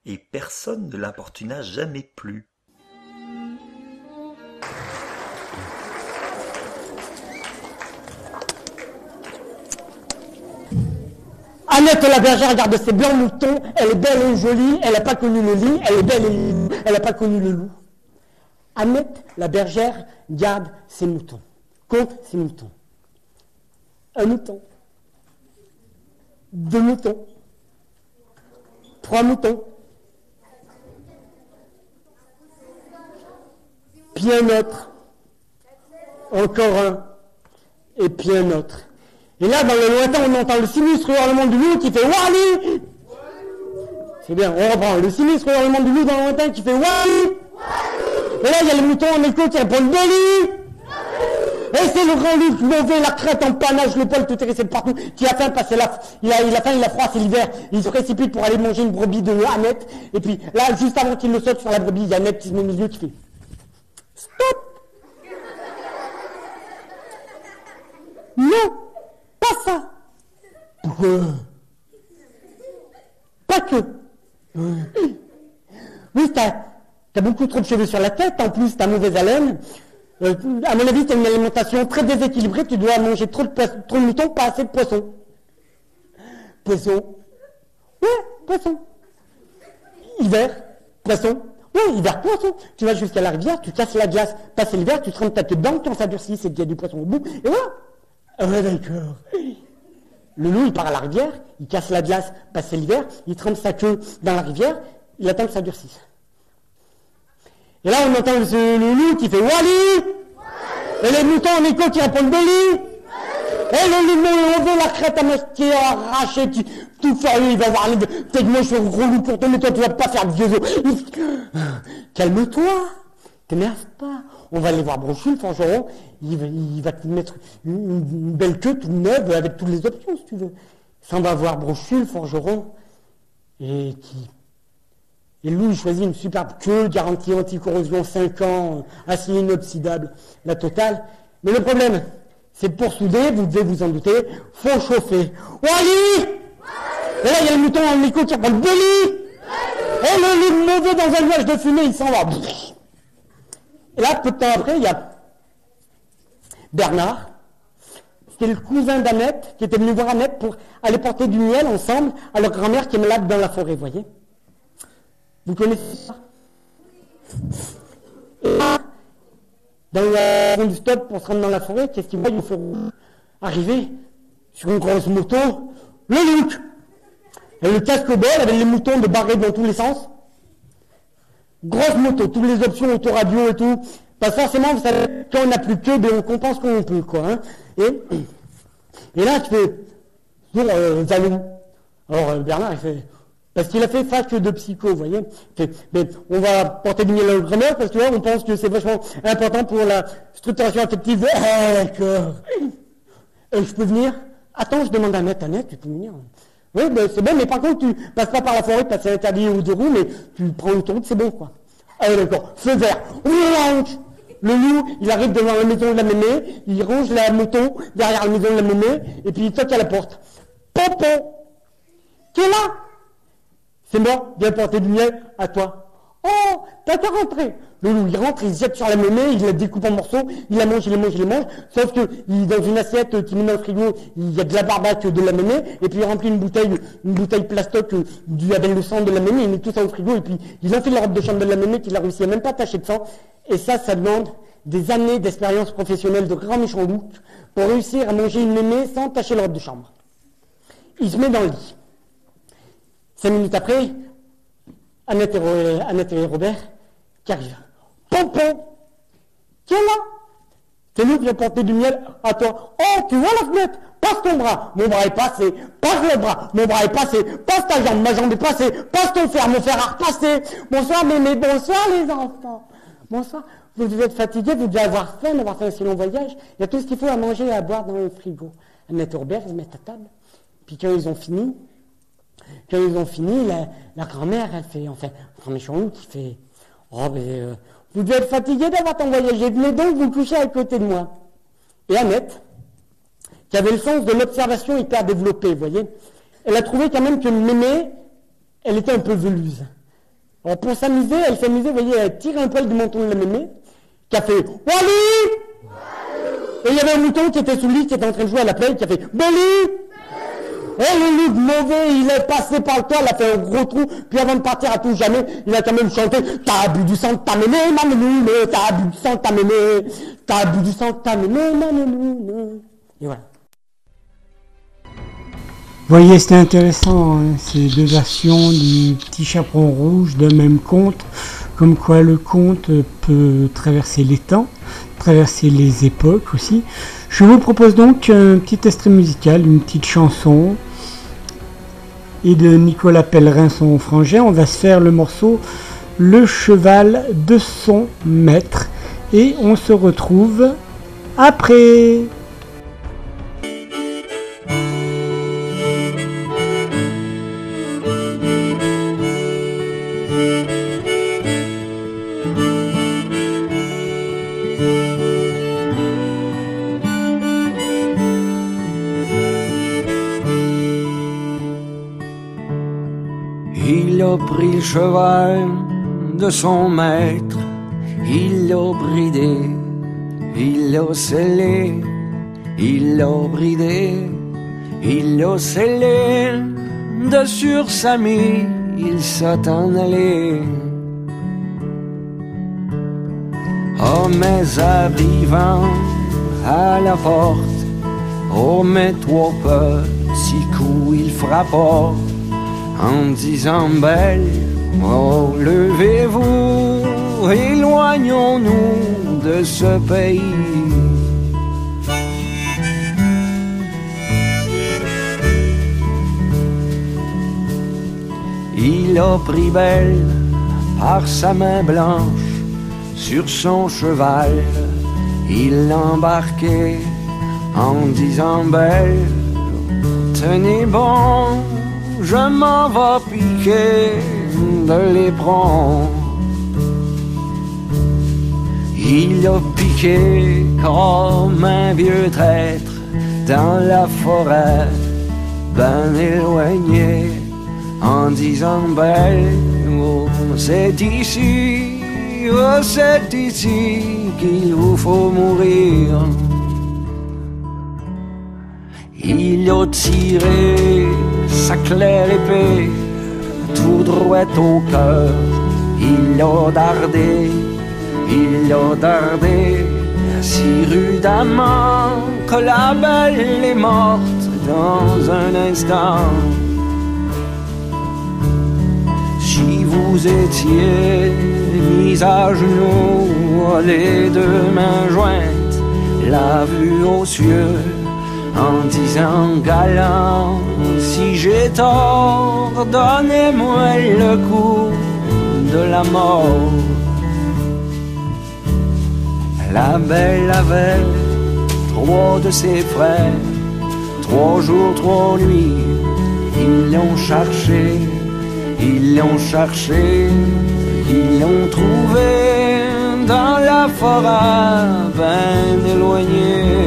et personne ne l'importuna jamais plus. Annette la bergère regarde ses blancs moutons, elle est belle et jolie, elle n'a pas connu le lit, elle est belle et elle n'a pas connu le loup. Annette, la bergère, garde ses moutons, compte ses moutons. Un mouton, deux moutons, trois moutons, puis un autre, encore un, et puis un autre. Et là, dans le lointain, on entend le sinistre hurlement du loup qui fait Wally. C'est bien, on reprend. Le sinistre hurlement du loup dans le lointain qui fait Wally. Et là, il y a le mouton en écho qui répond Dolly et c'est le grand mauvais, la crête en panache, le poil tout hérissé de partout, qui a faim parce la, il a, il a faim, il a froid, c'est l'hiver. Il se précipite pour aller manger une brebis de Annette. Et puis là, juste avant qu'il le saute sur la brebis, il y a Annette qui se met au milieu qui fait Stop Non Pas ça Pourquoi? Pas que. Oui, t'as as beaucoup trop de cheveux sur la tête, en plus t'as mauvaise haleine. Euh, à mon avis, t'as une alimentation très déséquilibrée, tu dois manger trop de, trop de moutons, pas assez de poissons. Poisson. Ouais, poisson. Hiver, poisson. Ouais, hiver, poisson. Tu vas jusqu'à la rivière, tu casses la glace, passes l'hiver, tu trempes ta tête dedans, quand ça durcit, c'est qu'il y a du poisson au bout, et voilà. Ouais, d'accord. Le loup, il part à la rivière, il casse la glace, passe l'hiver, il trempe sa queue dans la rivière, il attend que ça durcisse. Et là, on entend le, loup qui fait Wally. Et les moutons en écho qui répondent Dolly. Et le loup veut la crête à moitié arrachée, qui, tout furieux, il va voir, peut-être moi je suis loup pour toi, mais toi tu vas pas faire de vieux. Calme-toi, t'énerve pas. On va aller voir Brochu, le forgeron, il va, te mettre une, belle queue toute neuve avec toutes les options si tu veux. Ça, on va voir Brochu, le forgeron, et qui et Louis choisit une superbe queue, garantie anti-corrosion 5 ans, acier inoxydable, la totale. Mais le problème, c'est pour souder, vous devez vous en douter, faut chauffer. Wally Et là, il y a le mouton en micro qui reprend le Et le loup mauvais dans un nuage de fumée, il s'en va. Et là, peu de temps après, il y a Bernard, c'était le cousin d'Annette, qui était venu voir Annette pour aller porter du miel ensemble à leur grand-mère qui est malade dans la forêt, voyez. Vous connaissez ça dans la zone du stop pour se rendre dans la forêt, qu'est-ce qu'il voit Il faut arriver sur une grosse moto, le look Et le casque bol avec les moutons de barrer dans tous les sens. Grosse moto, toutes les options autoradio et tout. Pas forcément, vous savez, quand on n'a plus que, ben on compense qu'on peut, quoi. Hein. Et, là, tu fais, sur euh, Alors euh, Bernard, il fait, parce qu'il a fait fac de psycho, vous voyez. Mais on va porter du miel à grand-mère parce que là, on pense que c'est vachement important pour la structuration affective. Ah, d'accord. Euh, je peux venir? Attends, je demande à. Annette, tu peux venir Oui, ben, c'est bon, mais par contre, tu passes pas par la forêt parce que c'est interdit ou deux roues, mais tu prends une route, c'est bon, quoi. Ah, d'accord. Feu vert. Le loup, il arrive devant la maison de la mémé, il range la moto derrière la maison de la mémé, et puis il toque à la porte. Popo Qui est là? C'est moi, viens porter du miel à toi. Oh, t'as qu'à rentrer. Le loup, il rentre, il se jette sur la monnaie, il la découpe en morceaux, il la mange, il la mange, il la mange. Sauf que, il, dans une assiette qui met dans le frigo, il y a de la barbaque de la monnaie, et puis il remplit une bouteille, une bouteille plastoc du, avec le sang de la monnaie, il met tout ça au frigo, et puis il enfile la robe de chambre de la monnaie qu'il a réussi à même pas tacher de sang. Et ça, ça demande des années d'expérience professionnelle de grand méchant loup pour réussir à manger une mémé sans tacher la robe de chambre. Il se met dans le lit. Cinq minutes après, Annette et, Robert qui arrivent. Pompon Qui est là C'est nous qui avons porté du miel à toi. Oh, tu vois la fenêtre Passe ton bras. Mon bras est passé. Passe le bras. Mon bras est passé. Passe ta jambe. Ma jambe est passée. Passe ton fer. Mon fer a repassé. Bonsoir, mémé. Bonsoir, les enfants. Bonsoir. Vous êtes fatigués. Vous devez avoir faim d'avoir fait un si long voyage. Il y a tout ce qu'il faut à manger et à boire dans le frigo. Annette et Robert, ils se mettent à table. Puis quand ils ont fini, quand ils ont fini, la, grand-mère, elle fait, enfin, grand méchant qui fait, oh, mais, euh, vous devez être fatigué d'avoir tant voyagé, venez donc vous coucher à côté de moi. Et Annette, qui avait le sens de l'observation hyper développé, vous voyez, elle a trouvé quand même que mémé, elle était un peu veluse. Alors pour s'amuser, elle s'amusait, vous voyez, elle tire un poil du menton de la mémé, qui a fait Wally Et il y avait un mouton qui était sous le qui était en train de jouer à la play, qui a fait Bolly Et le loup mauvais, il est passé par le toit, il a fait un gros trou, puis avant de partir à tout jamais, il a quand même chanté T'as bu du sang de ta mémé, ma t'as bu du sang de ta mémé, t'as bu du sang de ta mémé, ma. Et voilà. Voyez, c'était intéressant, hein, ces deux versions du petit chaperon rouge d'un même conte, comme quoi le conte peut traverser les temps, traverser les époques aussi. Je vous propose donc un petit extrait musical, une petite chanson, et de Nicolas Pellerin, son frangin. On va se faire le morceau Le cheval de son maître, et on se retrouve après. A pris le cheval de son maître, il l'a bridé, il l'a scellé, il l'a bridé, il l'a scellé, de sur sa mie, il s'est en allé. Oh, mais arrivant à la porte, oh, mais toi petit coup il frappa en disant belle, oh levez-vous, éloignons-nous de ce pays. Il a pris belle par sa main blanche sur son cheval, il l'embarquait en disant belle, tenez bon je m'en vais piquer de l'éperon. Il a piqué comme un vieux traître dans la forêt, ben éloigné, en disant belle, oh, c'est ici, oh, c'est ici qu'il vous faut mourir. Il a tiré sa claire épée tout droit au cœur. Il l'a dardé, il l'a dardé si rudement que la belle est morte dans un instant. Si vous étiez mis à genoux, les deux mains jointes, la vue aux cieux, en disant galant, si j'ai tort, donnez-moi le coup de la mort. La belle avait trois de ses frères, trois jours, trois nuits, ils l'ont cherché, ils l'ont cherché, ils l'ont trouvé dans la forêt bien éloignée.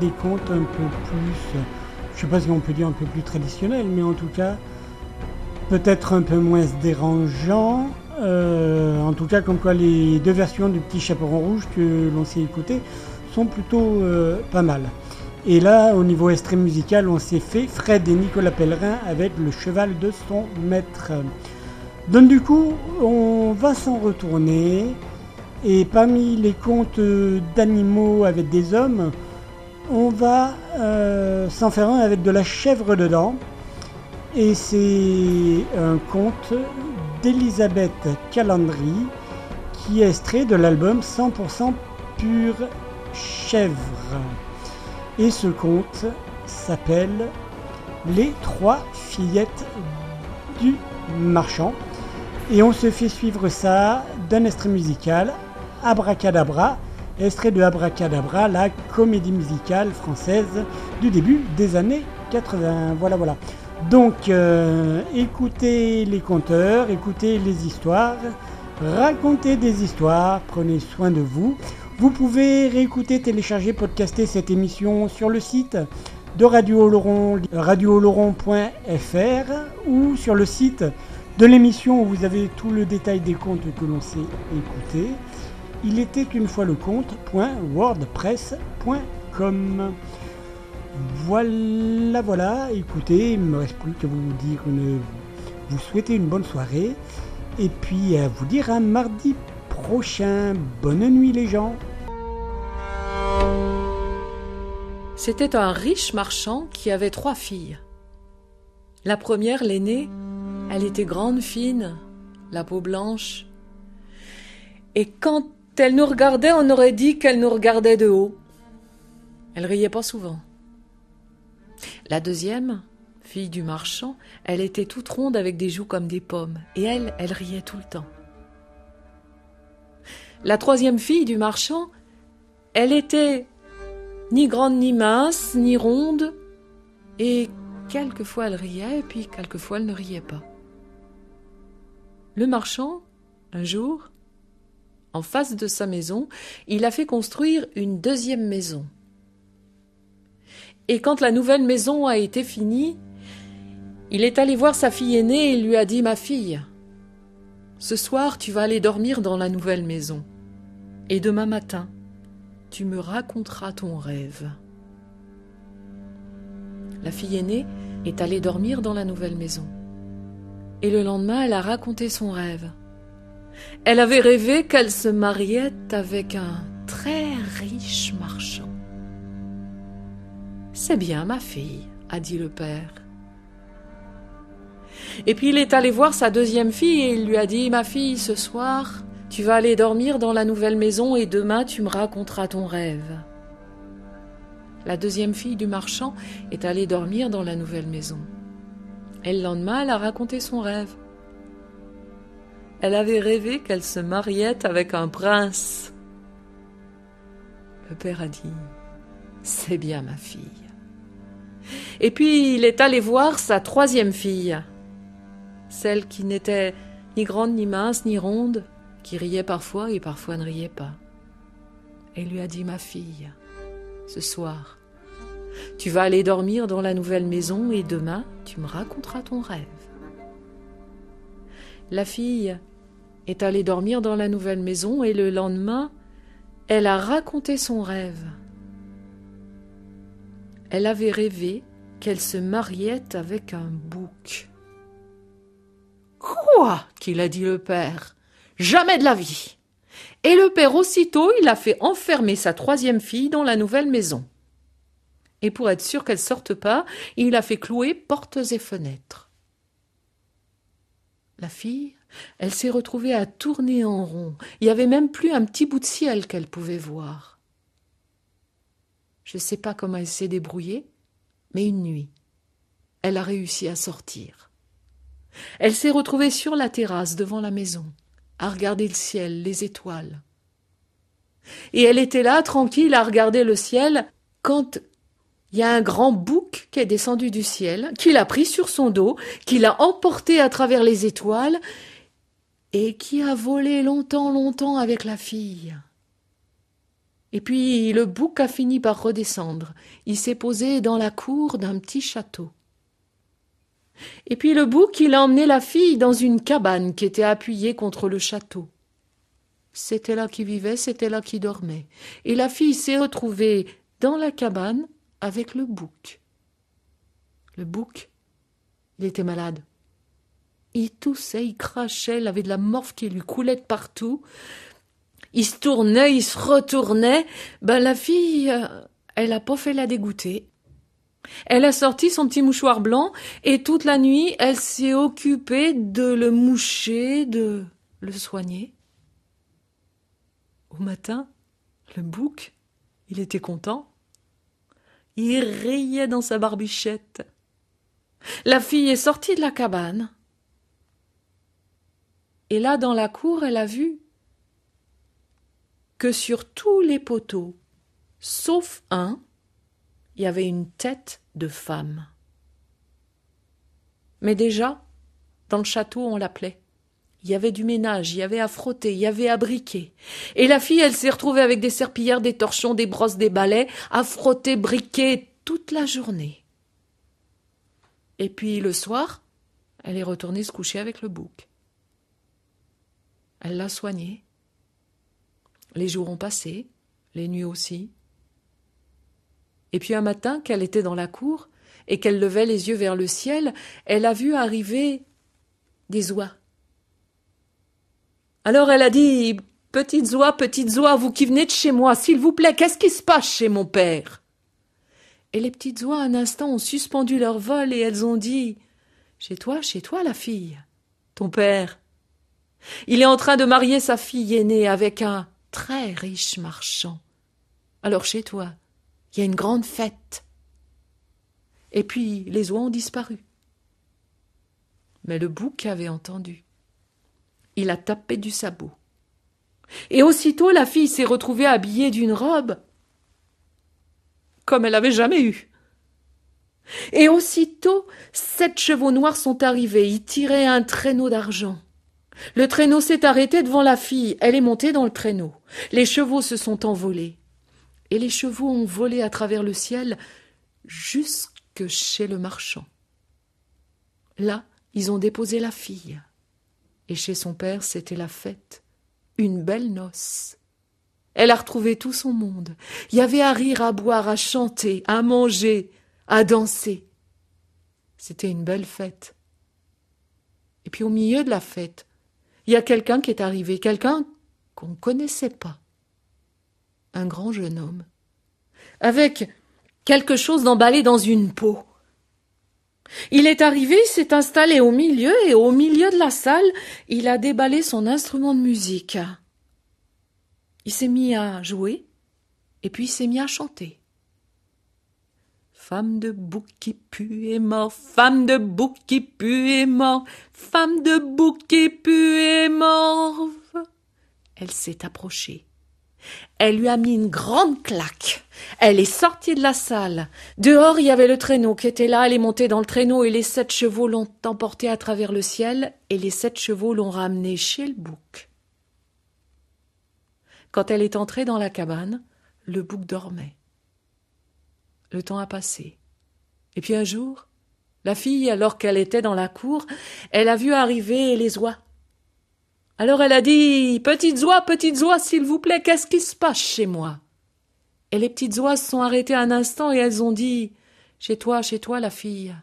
Des contes, un peu plus, je sais pas si on peut dire un peu plus traditionnel, mais en tout cas, peut-être un peu moins dérangeant. Euh, en tout cas, comme quoi les deux versions du Petit Chaperon Rouge que l'on s'est écouté sont plutôt euh, pas mal. Et là, au niveau extrême musical, on s'est fait Fred et Nicolas Pellerin avec le cheval de son maître. Donc du coup, on va s'en retourner. Et parmi les contes d'animaux avec des hommes, on va euh, s'en faire un avec de la chèvre dedans. Et c'est un conte d'Elisabeth Calandry qui est extrait de l'album 100% pur chèvre. Et ce conte s'appelle Les trois fillettes du marchand. Et on se fait suivre ça d'un extrait musical, Abracadabra, extrait de Abracadabra, la comédie musicale française du début des années 80. Voilà, voilà. Donc, euh, écoutez les conteurs, écoutez les histoires, racontez des histoires, prenez soin de vous. Vous pouvez réécouter, télécharger, podcaster cette émission sur le site de Radio Oloron, radiooloron.fr ou sur le site de l'émission où vous avez tout le détail des contes que l'on sait écouter. Il était une fois le compte.wordpress.com. Voilà, voilà, écoutez, il ne me reste plus que vous dire une, vous souhaiter une bonne soirée et puis à vous dire un mardi prochain. Bonne nuit les gens. C'était un riche marchand qui avait trois filles. La première, l'aînée, elle était grande, fine, la peau blanche. Et quand elle nous regardait, on aurait dit qu'elle nous regardait de haut. Elle riait pas souvent. La deuxième, fille du marchand, elle était toute ronde avec des joues comme des pommes, et elle, elle riait tout le temps. La troisième fille du marchand, elle était ni grande ni mince, ni ronde, et quelquefois elle riait, puis quelquefois elle ne riait pas. Le marchand, un jour, en face de sa maison, il a fait construire une deuxième maison. Et quand la nouvelle maison a été finie, il est allé voir sa fille aînée et lui a dit Ma fille, ce soir tu vas aller dormir dans la nouvelle maison. Et demain matin, tu me raconteras ton rêve. La fille aînée est allée dormir dans la nouvelle maison. Et le lendemain, elle a raconté son rêve. Elle avait rêvé qu'elle se mariait avec un très riche marchand. C'est bien, ma fille, a dit le père. Et puis il est allé voir sa deuxième fille et il lui a dit Ma fille, ce soir, tu vas aller dormir dans la nouvelle maison et demain tu me raconteras ton rêve. La deuxième fille du marchand est allée dormir dans la nouvelle maison. Et le lendemain, elle a raconté son rêve. Elle avait rêvé qu'elle se mariait avec un prince. Le père a dit C'est bien ma fille. Et puis il est allé voir sa troisième fille, celle qui n'était ni grande, ni mince, ni ronde, qui riait parfois et parfois ne riait pas. Et lui a dit Ma fille, ce soir, tu vas aller dormir dans la nouvelle maison et demain tu me raconteras ton rêve. La fille est allée dormir dans la nouvelle maison et le lendemain, elle a raconté son rêve. Elle avait rêvé qu'elle se mariait avec un bouc. Quoi qu'il a dit le père. Jamais de la vie. Et le père aussitôt il a fait enfermer sa troisième fille dans la nouvelle maison. Et pour être sûr qu'elle sorte pas, il a fait clouer portes et fenêtres. La fille, elle s'est retrouvée à tourner en rond. Il n'y avait même plus un petit bout de ciel qu'elle pouvait voir. Je ne sais pas comment elle s'est débrouillée, mais une nuit, elle a réussi à sortir. Elle s'est retrouvée sur la terrasse devant la maison, à regarder le ciel, les étoiles. Et elle était là, tranquille, à regarder le ciel, quand il y a un grand bouc qui est descendu du ciel, qui l'a pris sur son dos, qui l'a emporté à travers les étoiles, et qui a volé longtemps, longtemps avec la fille. Et puis le bouc a fini par redescendre. Il s'est posé dans la cour d'un petit château. Et puis le bouc, il a emmené la fille dans une cabane qui était appuyée contre le château. C'était là qu'il vivait, c'était là qu'il dormait. Et la fille s'est retrouvée dans la cabane avec le bouc. Le bouc, il était malade. Il toussait, il crachait, il avait de la morve qui lui coulait de partout. Il se tournait, il se retournait. Ben la fille, euh, elle a pas fait la dégoûter. Elle a sorti son petit mouchoir blanc et toute la nuit, elle s'est occupée de le moucher, de le soigner. Au matin, le bouc, Il était content. Il riait dans sa barbichette. La fille est sortie de la cabane. Et là, dans la cour, elle a vu que sur tous les poteaux, sauf un, il y avait une tête de femme. Mais déjà, dans le château, on l'appelait. Il y avait du ménage, il y avait à frotter, il y avait à briquer. Et la fille, elle s'est retrouvée avec des serpillères, des torchons, des brosses, des balais, à frotter, briquer toute la journée. Et puis le soir, elle est retournée se coucher avec le bouc. Elle l'a soigné. Les jours ont passé, les nuits aussi. Et puis un matin, qu'elle était dans la cour et qu'elle levait les yeux vers le ciel, elle a vu arriver des oies. Alors elle a dit Petites oies, petites oies, vous qui venez de chez moi, s'il vous plaît, qu'est-ce qui se passe chez mon père? Et les petites oies, un instant, ont suspendu leur vol et elles ont dit Chez toi, chez toi, la fille, ton père. Il est en train de marier sa fille aînée avec un très riche marchand. Alors chez toi, il y a une grande fête. Et puis les oies ont disparu. Mais le bouc avait entendu. Il a tapé du sabot. Et aussitôt la fille s'est retrouvée habillée d'une robe comme elle n'avait jamais eu. Et aussitôt sept chevaux noirs sont arrivés, ils tiraient un traîneau d'argent. Le traîneau s'est arrêté devant la fille, elle est montée dans le traîneau. Les chevaux se sont envolés. Et les chevaux ont volé à travers le ciel jusque chez le marchand. Là, ils ont déposé la fille. Et chez son père, c'était la fête, une belle noce. Elle a retrouvé tout son monde. Il y avait à rire, à boire, à chanter, à manger, à danser. C'était une belle fête. Et puis au milieu de la fête, il y a quelqu'un qui est arrivé, quelqu'un qu'on ne connaissait pas. Un grand jeune homme, avec quelque chose d'emballé dans une peau. Il est arrivé, il s'est installé au milieu, et au milieu de la salle, il a déballé son instrument de musique. Il s'est mis à jouer, et puis il s'est mis à chanter. Femme de bouc qui pue est mort, femme de bouc qui pue est mort, femme de bouc qui pue est mort. Elle s'est approchée. Elle lui a mis une grande claque. Elle est sortie de la salle. Dehors, il y avait le traîneau qui était là. Elle est montée dans le traîneau et les sept chevaux l'ont emportée à travers le ciel et les sept chevaux l'ont ramenée chez le bouc. Quand elle est entrée dans la cabane, le bouc dormait. Le temps a passé. Et puis un jour, la fille, alors qu'elle était dans la cour, elle a vu arriver les oies. Alors elle a dit Petites oies, petites oies, s'il vous plaît, qu'est-ce qui se passe chez moi? Et les petites oies se sont arrêtées un instant et elles ont dit Chez toi, chez toi, la fille.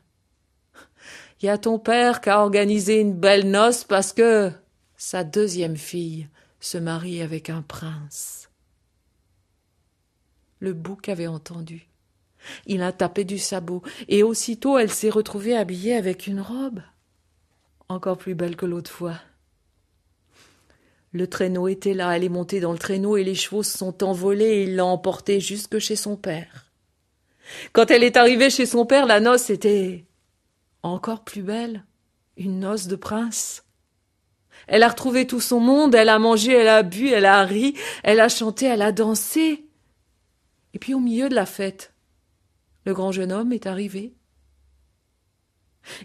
Il y a ton père qui a organisé une belle noce parce que sa deuxième fille se marie avec un prince. Le bouc avait entendu. Il a tapé du sabot, et aussitôt elle s'est retrouvée habillée avec une robe, encore plus belle que l'autre fois. Le traîneau était là, elle est montée dans le traîneau et les chevaux se sont envolés et il l'a emportée jusque chez son père. Quand elle est arrivée chez son père, la noce était encore plus belle, une noce de prince. Elle a retrouvé tout son monde, elle a mangé, elle a bu, elle a ri, elle a chanté, elle a dansé. Et puis au milieu de la fête, le grand jeune homme est arrivé.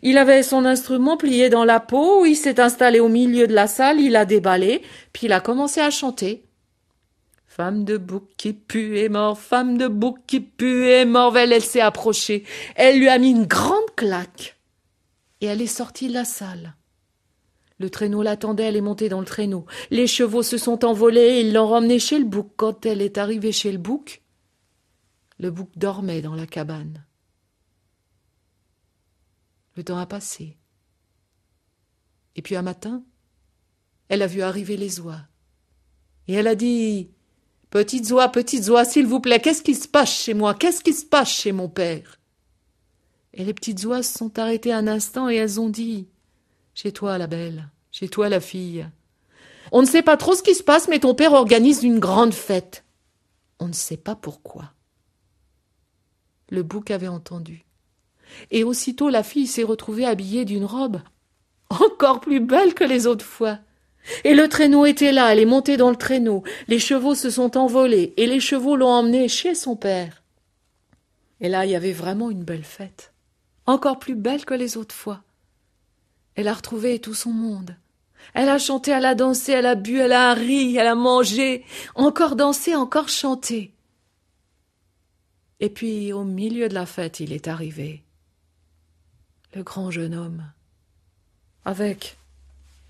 Il avait son instrument plié dans la peau, il s'est installé au milieu de la salle, il a déballé, puis il a commencé à chanter. Femme de bouc qui pue est mort, femme de bouc qui pue est mort. Elle, elle s'est approchée. Elle lui a mis une grande claque. Et elle est sortie de la salle. Le traîneau l'attendait, elle est montée dans le traîneau. Les chevaux se sont envolés, ils l'ont ramenée chez le bouc. Quand elle est arrivée chez le bouc, le bouc dormait dans la cabane. Le temps a passé. Et puis un matin, elle a vu arriver les oies. Et elle a dit Petites oies, petites oies, s'il vous plaît, qu'est-ce qui se passe chez moi? Qu'est-ce qui se passe chez mon père Et les petites oies se sont arrêtées un instant et elles ont dit Chez toi, la belle, chez toi, la fille. On ne sait pas trop ce qui se passe, mais ton père organise une grande fête. On ne sait pas pourquoi. Le bouc avait entendu. Et aussitôt la fille s'est retrouvée habillée d'une robe encore plus belle que les autres fois. Et le traîneau était là, elle est montée dans le traîneau, les chevaux se sont envolés, et les chevaux l'ont emmenée chez son père. Et là, il y avait vraiment une belle fête, encore plus belle que les autres fois. Elle a retrouvé tout son monde. Elle a chanté, elle a dansé, elle a bu, elle a ri, elle a mangé, encore dansé, encore chanté. Et puis, au milieu de la fête, il est arrivé. Le grand jeune homme. Avec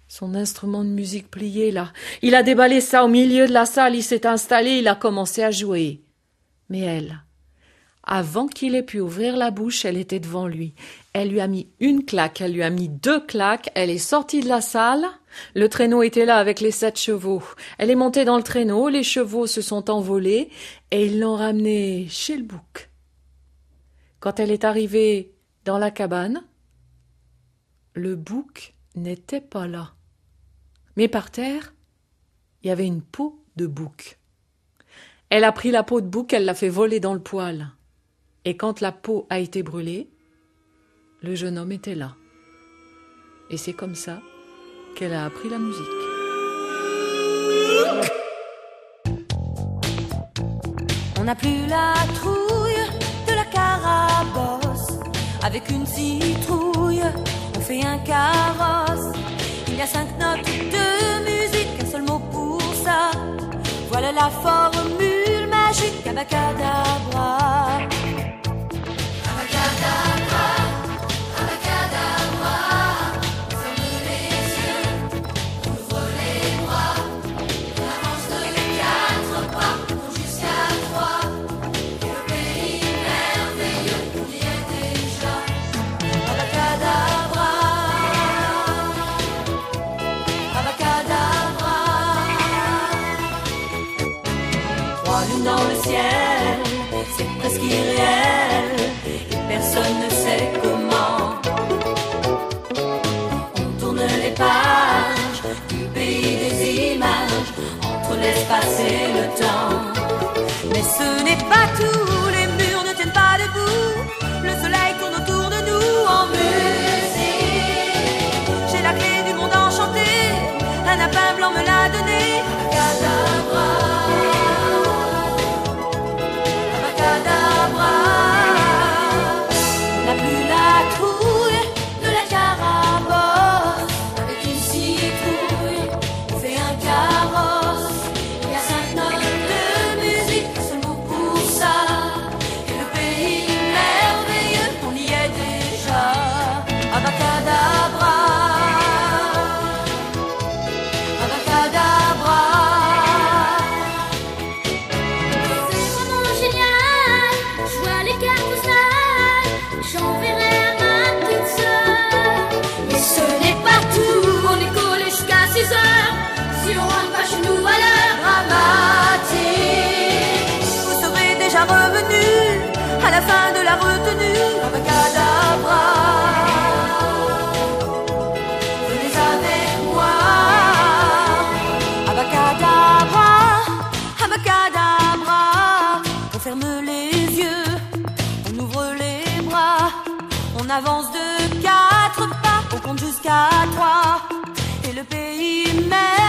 son instrument de musique plié là. Il a déballé ça au milieu de la salle, il s'est installé, il a commencé à jouer. Mais elle, avant qu'il ait pu ouvrir la bouche, elle était devant lui. Elle lui a mis une claque, elle lui a mis deux claques, elle est sortie de la salle. Le traîneau était là avec les sept chevaux. Elle est montée dans le traîneau, les chevaux se sont envolés et ils l'ont ramenée chez le bouc. Quand elle est arrivée dans la cabane, le bouc n'était pas là. Mais par terre, il y avait une peau de bouc. Elle a pris la peau de bouc, elle l'a fait voler dans le poêle. Et quand la peau a été brûlée, le jeune homme était là. Et c'est comme ça qu'elle a appris la musique. On n'a plus la trouille de la carabosse. Avec une citrouille, fait un carrosse. Il y a cinq notes de musique, un seul mot pour ça. Voilà la formule magique, abacadabra. Mais ce n'est pas tout, pas,